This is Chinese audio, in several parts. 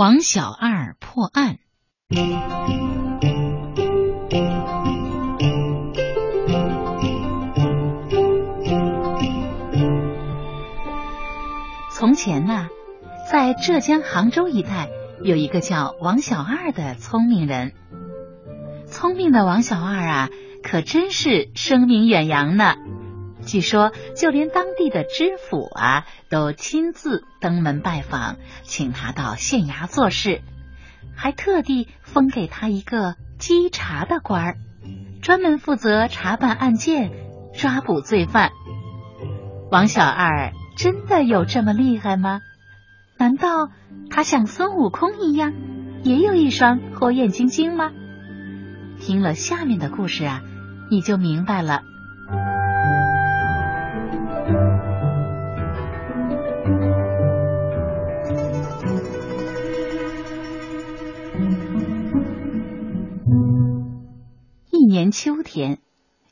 王小二破案。从前呢，在浙江杭州一带有一个叫王小二的聪明人。聪明的王小二啊，可真是声名远扬呢。据说，就连当地的知府啊，都亲自登门拜访，请他到县衙做事，还特地封给他一个稽查的官儿，专门负责查办案件、抓捕罪犯。王小二真的有这么厉害吗？难道他像孙悟空一样，也有一双火眼金睛吗？听了下面的故事啊，你就明白了。一年秋天，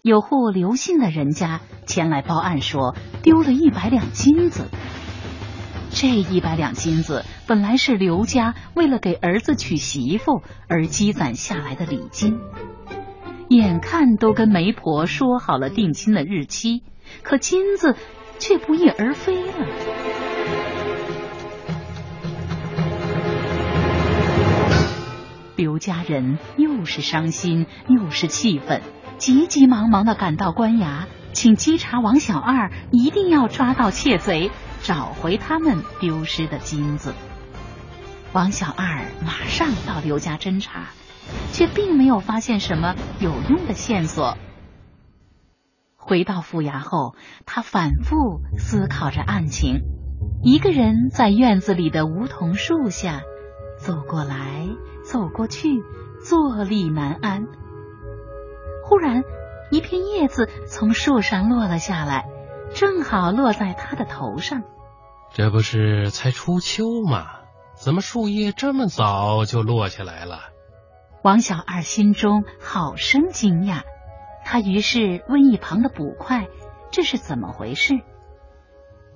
有户刘姓的人家前来报案，说丢了一百两金子。这一百两金子本来是刘家为了给儿子娶媳妇而积攒下来的礼金，眼看都跟媒婆说好了定亲的日期，可金子却不翼而飞了。刘家人又是伤心又是气愤，急急忙忙的赶到官衙，请稽查王小二一定要抓到窃贼。找回他们丢失的金子。王小二马上到刘家侦查，却并没有发现什么有用的线索。回到府衙后，他反复思考着案情，一个人在院子里的梧桐树下走过来走过去，坐立难安。忽然，一片叶子从树上落了下来。正好落在他的头上，这不是才初秋吗？怎么树叶这么早就落下来了？王小二心中好生惊讶，他于是问一旁的捕快：“这是怎么回事？”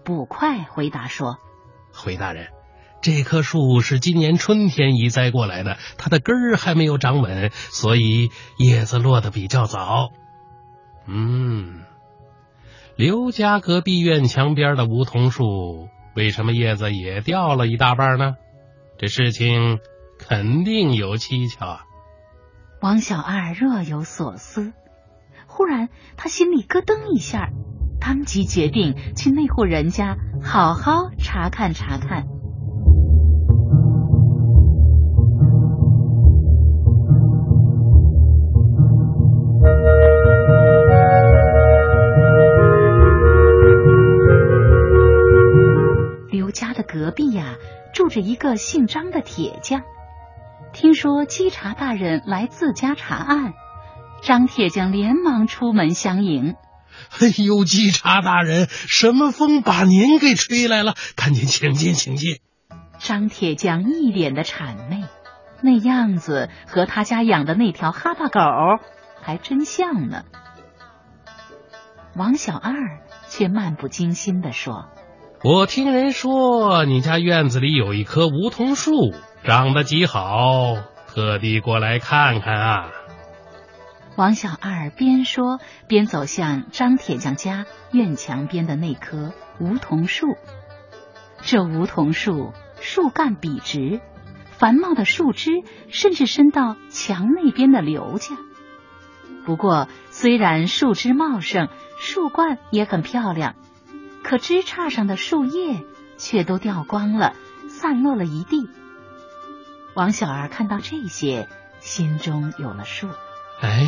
捕快回答说：“回大人，这棵树是今年春天移栽过来的，它的根儿还没有长稳，所以叶子落得比较早。”嗯。刘家隔壁院墙边的梧桐树，为什么叶子也掉了一大半呢？这事情肯定有蹊跷啊！王小二若有所思，忽然他心里咯噔一下，当即决定去那户人家好好查看查看。个姓张的铁匠。听说稽查大人来自家查案，张铁匠连忙出门相迎。哎呦，稽查大人，什么风把您给吹来了？赶紧请进，请进。张铁匠一脸的谄媚，那样子和他家养的那条哈巴狗还真像呢。王小二却漫不经心的说。我听人说你家院子里有一棵梧桐树，长得极好，特地过来看看啊。王小二边说边走向张铁匠家院墙边的那棵梧桐树。这梧桐树树干笔直，繁茂的树枝甚至伸到墙那边的刘家。不过，虽然树枝茂盛，树冠也很漂亮。可枝杈上的树叶却都掉光了，散落了一地。王小二看到这些，心中有了数。哎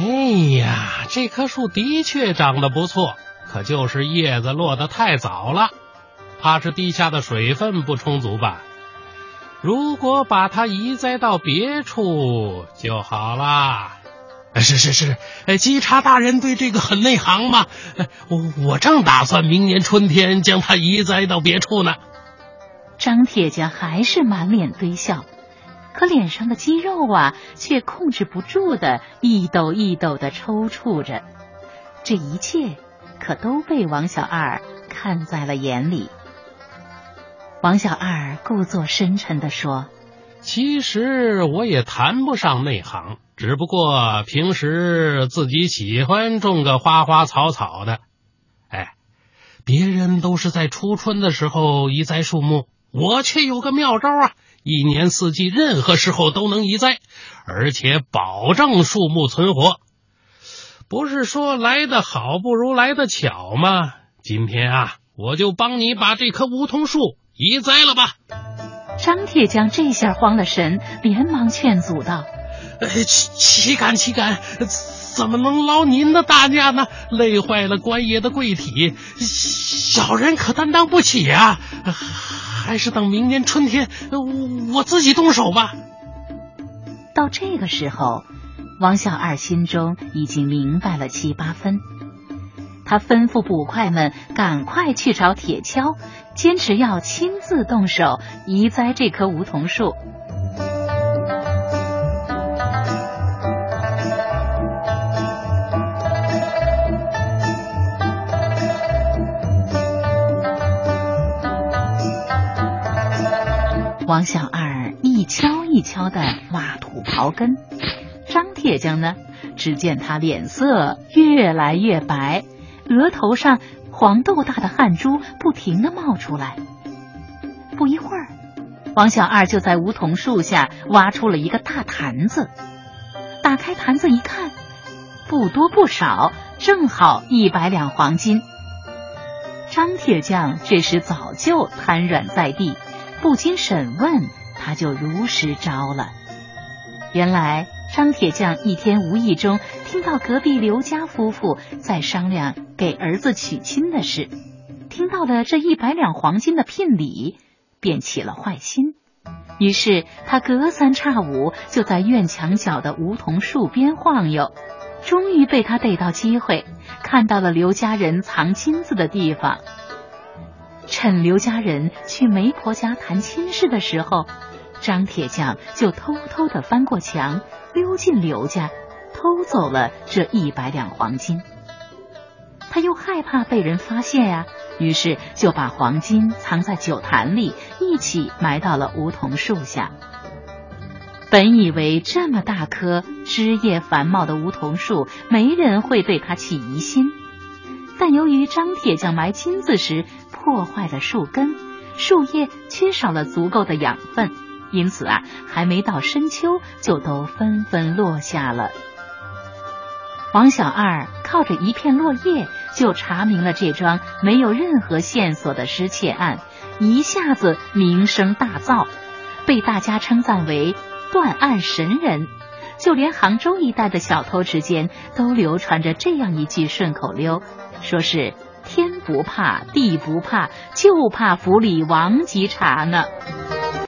呀，这棵树的确长得不错，可就是叶子落得太早了，怕是地下的水分不充足吧？如果把它移栽到别处就好了。是是是，哎，稽查大人对这个很内行嘛。我我正打算明年春天将它移栽到别处呢。张铁匠还是满脸堆笑，可脸上的肌肉啊，却控制不住的一抖一抖的抽搐着。这一切可都被王小二看在了眼里。王小二故作深沉的说：“其实我也谈不上内行，只不过平时自己喜欢种个花花草草的。哎，别人都是在初春的时候移栽树木，我却有个妙招啊！一年四季，任何时候都能移栽，而且保证树木存活。不是说来的好不如来的巧吗？今天啊，我就帮你把这棵梧桐树移栽了吧。张铁匠这下慌了神，连忙劝阻道：“岂岂敢岂敢！怎么能劳您的大驾呢？累坏了官爷的贵体，小人可担当不起啊！还是等明年春天，我自己动手吧。”到这个时候，王小二心中已经明白了七八分。他吩咐捕快们赶快去找铁锹，坚持要亲自动手移栽这棵梧桐树。王小二一锹一锹的挖土刨根，张铁匠呢，只见他脸色越来越白。额头上黄豆大的汗珠不停的冒出来。不一会儿，王小二就在梧桐树下挖出了一个大坛子。打开坛子一看，不多不少，正好一百两黄金。张铁匠这时早就瘫软在地，不经审问，他就如实招了。原来。张铁匠一天无意中听到隔壁刘家夫妇在商量给儿子娶亲的事，听到了这一百两黄金的聘礼，便起了坏心。于是他隔三差五就在院墙角的梧桐树边晃悠，终于被他逮到机会，看到了刘家人藏金子的地方。趁刘家人去媒婆家谈亲事的时候，张铁匠就偷偷的翻过墙。溜进刘家，偷走了这一百两黄金。他又害怕被人发现呀，于是就把黄金藏在酒坛里，一起埋到了梧桐树下。本以为这么大棵、枝叶繁茂的梧桐树，没人会对他起疑心，但由于张铁匠埋金子时破坏了树根，树叶缺少了足够的养分。因此啊，还没到深秋，就都纷纷落下了。王小二靠着一片落叶，就查明了这桩没有任何线索的失窃案，一下子名声大噪，被大家称赞为断案神人。就连杭州一带的小偷之间，都流传着这样一句顺口溜，说是天不怕地不怕，就怕府里王吉查呢。